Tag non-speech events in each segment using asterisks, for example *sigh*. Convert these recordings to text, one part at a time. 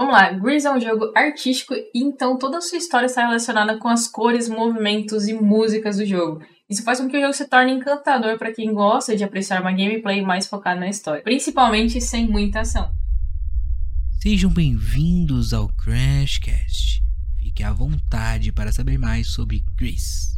Vamos lá, Grease é um jogo artístico e então toda a sua história está relacionada com as cores, movimentos e músicas do jogo. Isso faz com que o jogo se torne encantador para quem gosta de apreciar uma gameplay mais focada na história, principalmente sem muita ação. Sejam bem-vindos ao Crashcast. Fique à vontade para saber mais sobre Grease.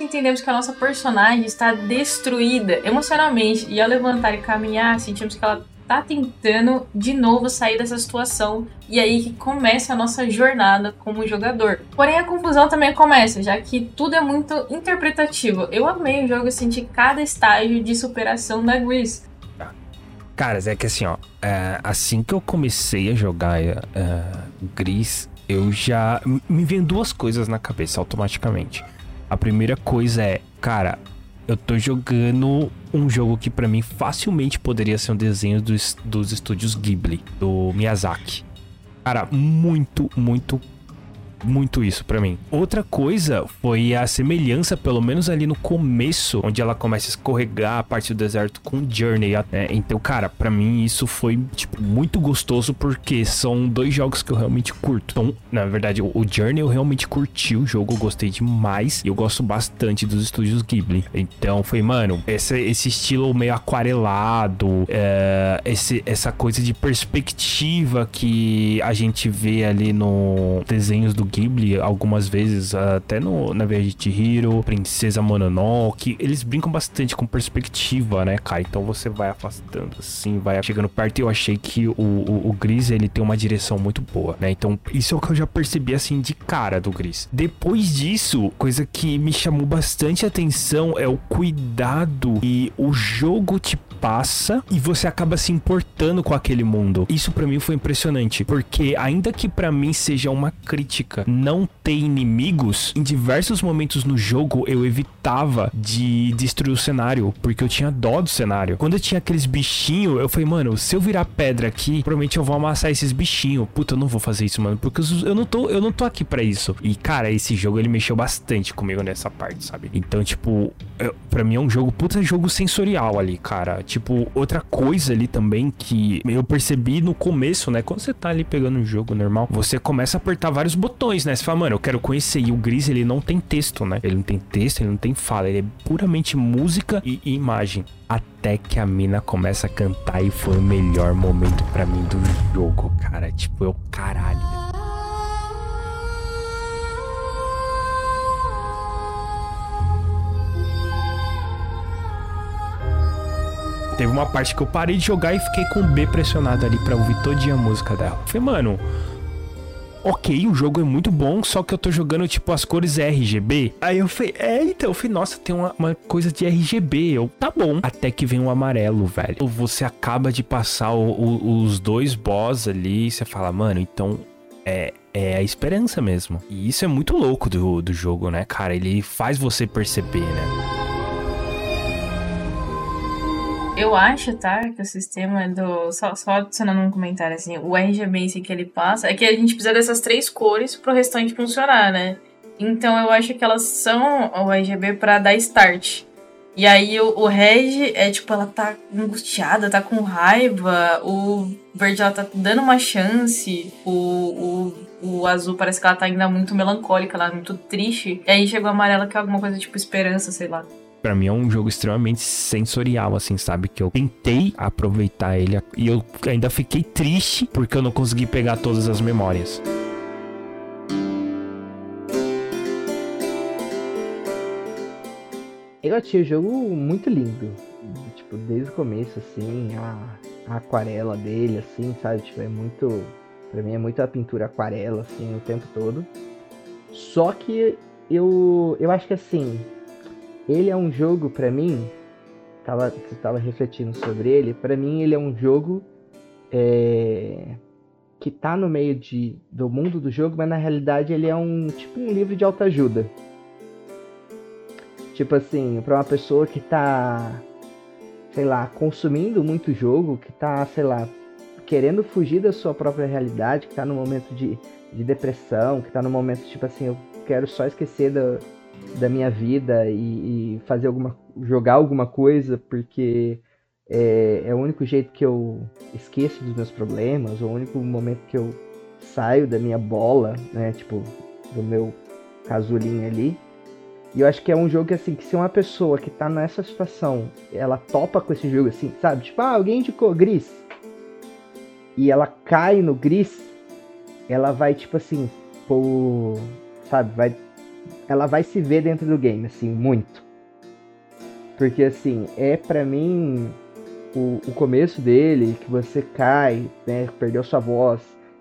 Entendemos que a nossa personagem está destruída emocionalmente e ao levantar e caminhar, sentimos que ela tá tentando de novo sair dessa situação e aí que começa a nossa jornada como jogador. Porém a confusão também começa, já que tudo é muito interpretativo. Eu amei o jogo e senti cada estágio de superação da Grease. Caras, é que assim, ó, é, assim que eu comecei a jogar é, Gris, eu já. Me vem duas coisas na cabeça automaticamente. A primeira coisa é, cara, eu tô jogando um jogo que para mim facilmente poderia ser um desenho dos, dos estúdios Ghibli, do Miyazaki. Cara, muito, muito muito isso para mim. Outra coisa foi a semelhança, pelo menos ali no começo, onde ela começa a escorregar a parte do deserto com Journey. Né? Então, cara, para mim isso foi, tipo, muito gostoso porque são dois jogos que eu realmente curto. Então, na verdade, o Journey eu realmente curti o jogo, gostei demais. E eu gosto bastante dos estúdios Ghibli. Então, foi, mano, esse, esse estilo meio aquarelado, é, esse, essa coisa de perspectiva que a gente vê ali no desenhos do Ghibli algumas vezes, até no, na Viagem de Hiro, Princesa Mononoke, eles brincam bastante com perspectiva, né, cara? Então você vai afastando assim, vai chegando perto e eu achei que o, o, o Gris, ele tem uma direção muito boa, né? Então isso é o que eu já percebi assim de cara do Gris. Depois disso, coisa que me chamou bastante atenção é o cuidado e o jogo te passa e você acaba se importando com aquele mundo. Isso para mim foi impressionante, porque ainda que para mim seja uma crítica não ter inimigos, em diversos momentos no jogo eu evitava de destruir o cenário, porque eu tinha dó do cenário. Quando eu tinha aqueles bichinhos, eu falei, mano, se eu virar pedra aqui, provavelmente eu vou amassar esses bichinhos. Puta, eu não vou fazer isso, mano, porque eu não tô, eu não tô aqui para isso. E cara, esse jogo ele mexeu bastante comigo nessa parte, sabe? Então, tipo, para mim é um jogo, puta jogo sensorial ali, cara. Tipo, outra coisa ali também que eu percebi no começo, né? Quando você tá ali pegando um jogo normal, você começa a apertar vários botões né? Você fala, mano, eu quero conhecer. E o Gris, ele não tem texto, né? Ele não tem texto, ele não tem fala. Ele é puramente música e, imagem. Até que a mina começa a cantar e foi o melhor momento para mim do jogo, cara. Tipo, eu, caralho. Teve uma parte que eu parei de jogar e fiquei com o B pressionado ali pra ouvir todinha a música dela. Falei, mano, ok, o jogo é muito bom, só que eu tô jogando, tipo, as cores RGB. Aí eu falei, é, então, eu falei, nossa, tem uma, uma coisa de RGB. Eu, tá bom. Até que vem o amarelo, velho. Você acaba de passar o, o, os dois boss ali, você fala, mano, então é, é a esperança mesmo. E isso é muito louco do, do jogo, né, cara? Ele faz você perceber, né? Eu acho, tá, que o sistema do. Só, só adicionando um comentário assim, o RGB que ele passa é que a gente precisa dessas três cores pro restante funcionar, né? Então eu acho que elas são o RGB para dar start. E aí o, o é tipo, ela tá angustiada, tá com raiva. O verde ela tá dando uma chance. O, o, o azul parece que ela tá ainda muito melancólica, ela é muito triste. E aí chega o amarelo que é alguma coisa tipo esperança, sei lá para mim é um jogo extremamente sensorial, assim, sabe? Que eu tentei aproveitar ele e eu ainda fiquei triste porque eu não consegui pegar todas as memórias. Eu achei o jogo muito lindo. Tipo, desde o começo, assim, a, a aquarela dele, assim, sabe? Tipo, é muito. Pra mim é muito a pintura aquarela, assim, o tempo todo. Só que eu, eu acho que assim, ele é um jogo para mim, tava, você tava refletindo sobre ele, para mim ele é um jogo é, que tá no meio de, do mundo do jogo, mas na realidade ele é um tipo um livro de autoajuda. Tipo assim, para uma pessoa que tá, sei lá, consumindo muito jogo, que tá, sei lá, querendo fugir da sua própria realidade, que tá no momento de, de depressão, que tá no momento tipo assim, eu quero só esquecer da, da minha vida e, e, fazer alguma jogar alguma coisa porque É, é o único jeito que eu esqueço dos meus problemas, o único momento que eu saio da minha bola, né? Tipo, do meu casulinho ali. E eu acho que é um jogo que, assim, que se uma pessoa que tá nessa situação, ela topa com esse jogo, assim, sabe? Tipo, ah, alguém indicou Gris. E ela cai no Gris, ela vai, tipo assim, por. Sabe? Vai, ela vai se ver dentro do game, assim, muito. Porque, assim, é para mim o, o começo dele, que você cai, né? Perdeu sua voz.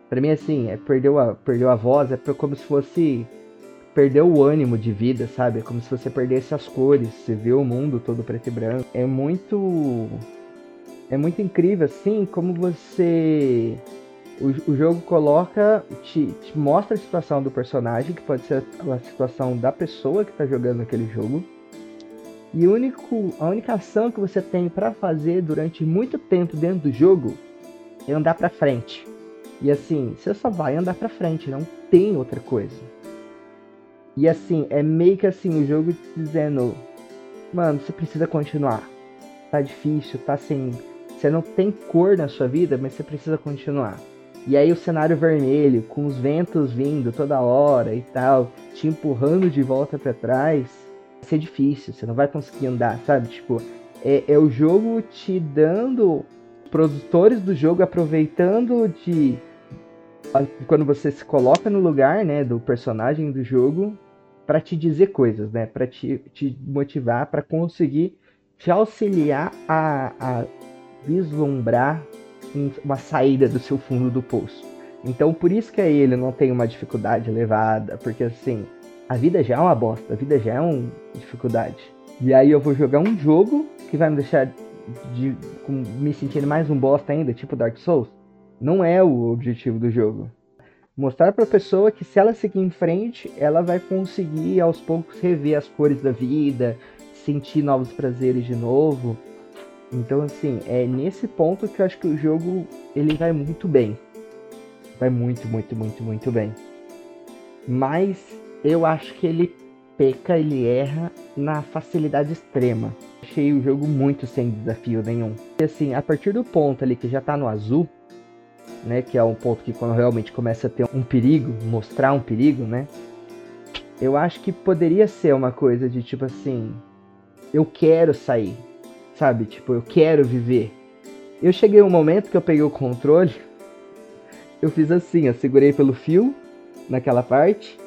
Pra mim, assim, é, perdeu, a, perdeu a voz, é como se fosse perdeu o ânimo de vida, sabe? É como se você perdesse as cores, você vê o mundo todo preto e branco. É muito. É muito incrível, assim, como você. O, o jogo coloca, te, te, mostra a situação do personagem, que pode ser a situação da pessoa que tá jogando aquele jogo. E único, a única ação que você tem para fazer durante muito tempo dentro do jogo é andar para frente. E assim, você só vai andar para frente, não tem outra coisa. E assim, é meio que assim, o jogo dizendo, mano, você precisa continuar. Tá difícil, tá sem. Você não tem cor na sua vida, mas você precisa continuar. E aí o cenário vermelho, com os ventos vindo toda hora e tal, te empurrando de volta para trás, vai ser difícil, você não vai conseguir andar, sabe? Tipo, é, é o jogo te dando. Produtores do jogo aproveitando de quando você se coloca no lugar, né, do personagem do jogo para te dizer coisas, né, para te, te motivar, para conseguir te auxiliar a, a vislumbrar uma saída do seu fundo do poço. Então, por isso que aí ele não tem uma dificuldade elevada, porque assim, a vida já é uma bosta, a vida já é uma dificuldade. E aí eu vou jogar um jogo que vai me deixar de, com, me sentindo mais um bosta ainda, tipo Dark Souls não é o objetivo do jogo. Mostrar para a pessoa que se ela seguir em frente, ela vai conseguir aos poucos rever as cores da vida, sentir novos prazeres de novo. Então assim, é nesse ponto que eu acho que o jogo ele vai muito bem. Vai muito, muito, muito, muito bem. Mas eu acho que ele peca, ele erra na facilidade extrema. Achei o jogo muito sem desafio nenhum. E assim, a partir do ponto ali que já tá no azul, né? Que é um ponto que quando realmente começa a ter um perigo, mostrar um perigo, né? Eu acho que poderia ser uma coisa de tipo assim, eu quero sair, sabe? Tipo, eu quero viver. Eu cheguei um momento que eu peguei o controle, eu fiz assim, eu segurei pelo fio naquela parte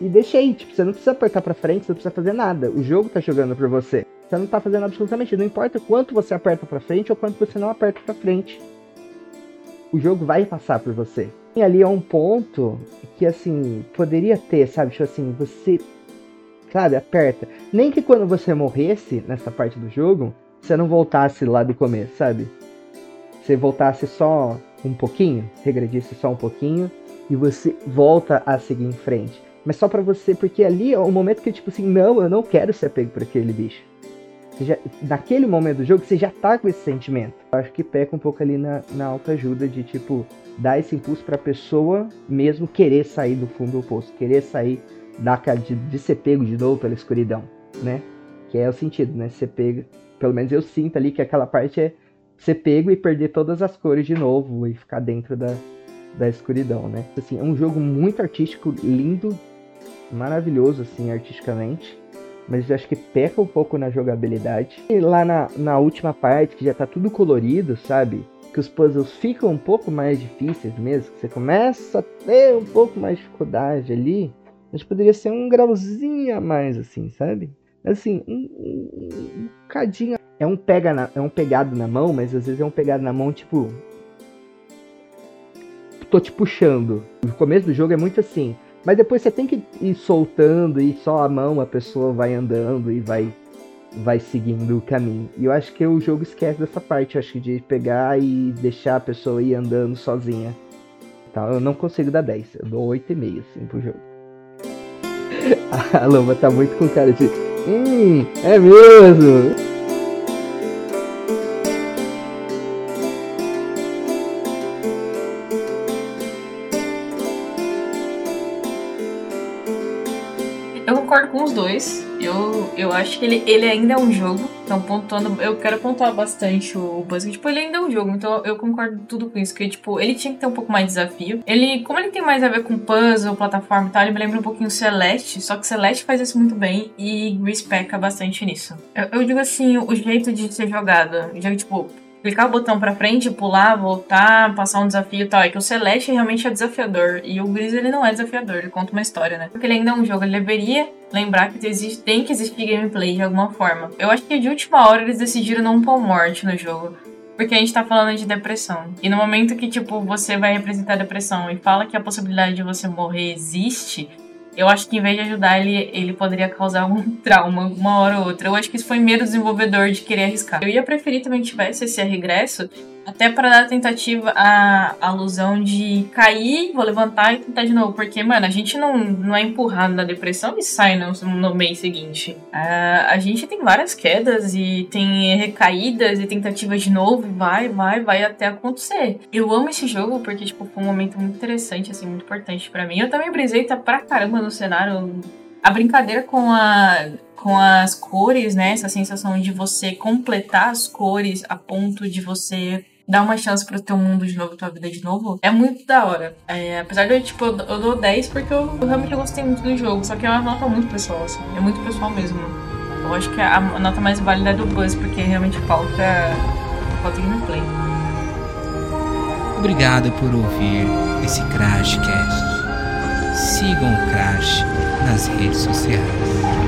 e deixei. Tipo, você não precisa apertar para frente, você não precisa fazer nada. O jogo tá jogando por você. Você não tá fazendo absolutamente, não importa quanto você aperta para frente ou quanto você não aperta para frente o jogo vai passar por você. E ali é um ponto que, assim, poderia ter, sabe? Tipo assim, você, sabe, aperta. Nem que quando você morresse nessa parte do jogo, você não voltasse lá do começo, sabe? Você voltasse só um pouquinho, regredisse só um pouquinho, e você volta a seguir em frente. Mas só para você, porque ali é o momento que, tipo assim, não, eu não quero ser pego por aquele bicho. Já, naquele momento do jogo, você já tá com esse sentimento. Eu acho que peca um pouco ali na, na autoajuda de, tipo, dar esse impulso pra pessoa mesmo querer sair do fundo do poço, querer sair da, de, de ser pego de novo pela escuridão, né? Que é o sentido, né? Ser pego. Pelo menos eu sinto ali que aquela parte é ser pego e perder todas as cores de novo e ficar dentro da, da escuridão, né? Assim, é um jogo muito artístico, lindo, maravilhoso, assim, artisticamente mas eu acho que peca um pouco na jogabilidade. E lá na, na última parte, que já tá tudo colorido, sabe? Que os puzzles ficam um pouco mais difíceis mesmo, que você começa a ter um pouco mais de dificuldade ali, mas poderia ser um grauzinho a mais, assim, sabe? Assim, um, um, um cadinho. É um, pega na, é um pegado na mão, mas às vezes é um pegado na mão, tipo. Tô te puxando. O começo do jogo é muito assim mas depois você tem que ir soltando e só a mão a pessoa vai andando e vai vai seguindo o caminho. E eu acho que o jogo esquece dessa parte, eu acho que de pegar e deixar a pessoa ir andando sozinha. Então, eu não consigo dar 10, eu dou 8,5 assim pro jogo. *laughs* a Loma tá muito com cara de. Hum, é mesmo! Eu, eu acho que ele, ele ainda é um jogo estão pontuando. Eu quero pontuar bastante o Buzz. Tipo, ele ainda é um jogo, então eu concordo tudo com isso. Que, tipo, ele tinha que ter um pouco mais de desafio. Ele, como ele tem mais a ver com puzzle, plataforma e tal, ele me lembra um pouquinho Celeste. Só que Celeste faz isso muito bem e Grease peca bastante nisso. Eu, eu digo assim, o jeito de ser jogado. Já, tipo, clicar o botão pra frente, pular, voltar, passar um desafio e tal. É que o Celeste realmente é desafiador. E o Gris, ele não é desafiador, ele conta uma história, né? Porque ele ainda é um jogo, ele deveria lembrar que existe, tem que existir gameplay de alguma forma. Eu acho que de última hora eles decidiram não pôr morte no jogo. Porque a gente tá falando de depressão. E no momento que, tipo, você vai representar depressão e fala que a possibilidade de você morrer existe, eu acho que em vez de ajudar ele, ele poderia causar um *laughs* trauma uma hora ou outra. Eu acho que isso foi meio desenvolvedor de querer arriscar. Eu ia preferir também que tivesse esse regresso, até para dar a tentativa, a alusão de cair, vou levantar e tentar de novo. Porque, mano, a gente não, não é empurrado na depressão e sai no, no mês seguinte. a gente tem várias quedas e tem recaídas e tentativas de novo. E vai, vai, vai até acontecer. Eu amo esse jogo porque, tipo, foi um momento muito interessante, assim, muito importante para mim. Eu também brisei tá pra caramba no cenário. A brincadeira com a com as cores, né? Essa sensação de você completar as cores a ponto de você dar uma chance pro teu mundo de novo, tua vida de novo, é muito da hora. É, apesar de, tipo, eu, eu dou 10 porque eu, eu, realmente gostei muito do jogo, só que é uma nota muito pessoal, assim. É muito pessoal mesmo. Eu acho que a, a nota mais válida é do Buzz, porque realmente falta, falta gameplay. Obrigado por ouvir esse Crashcast. Sigam o Crash nas redes sociais.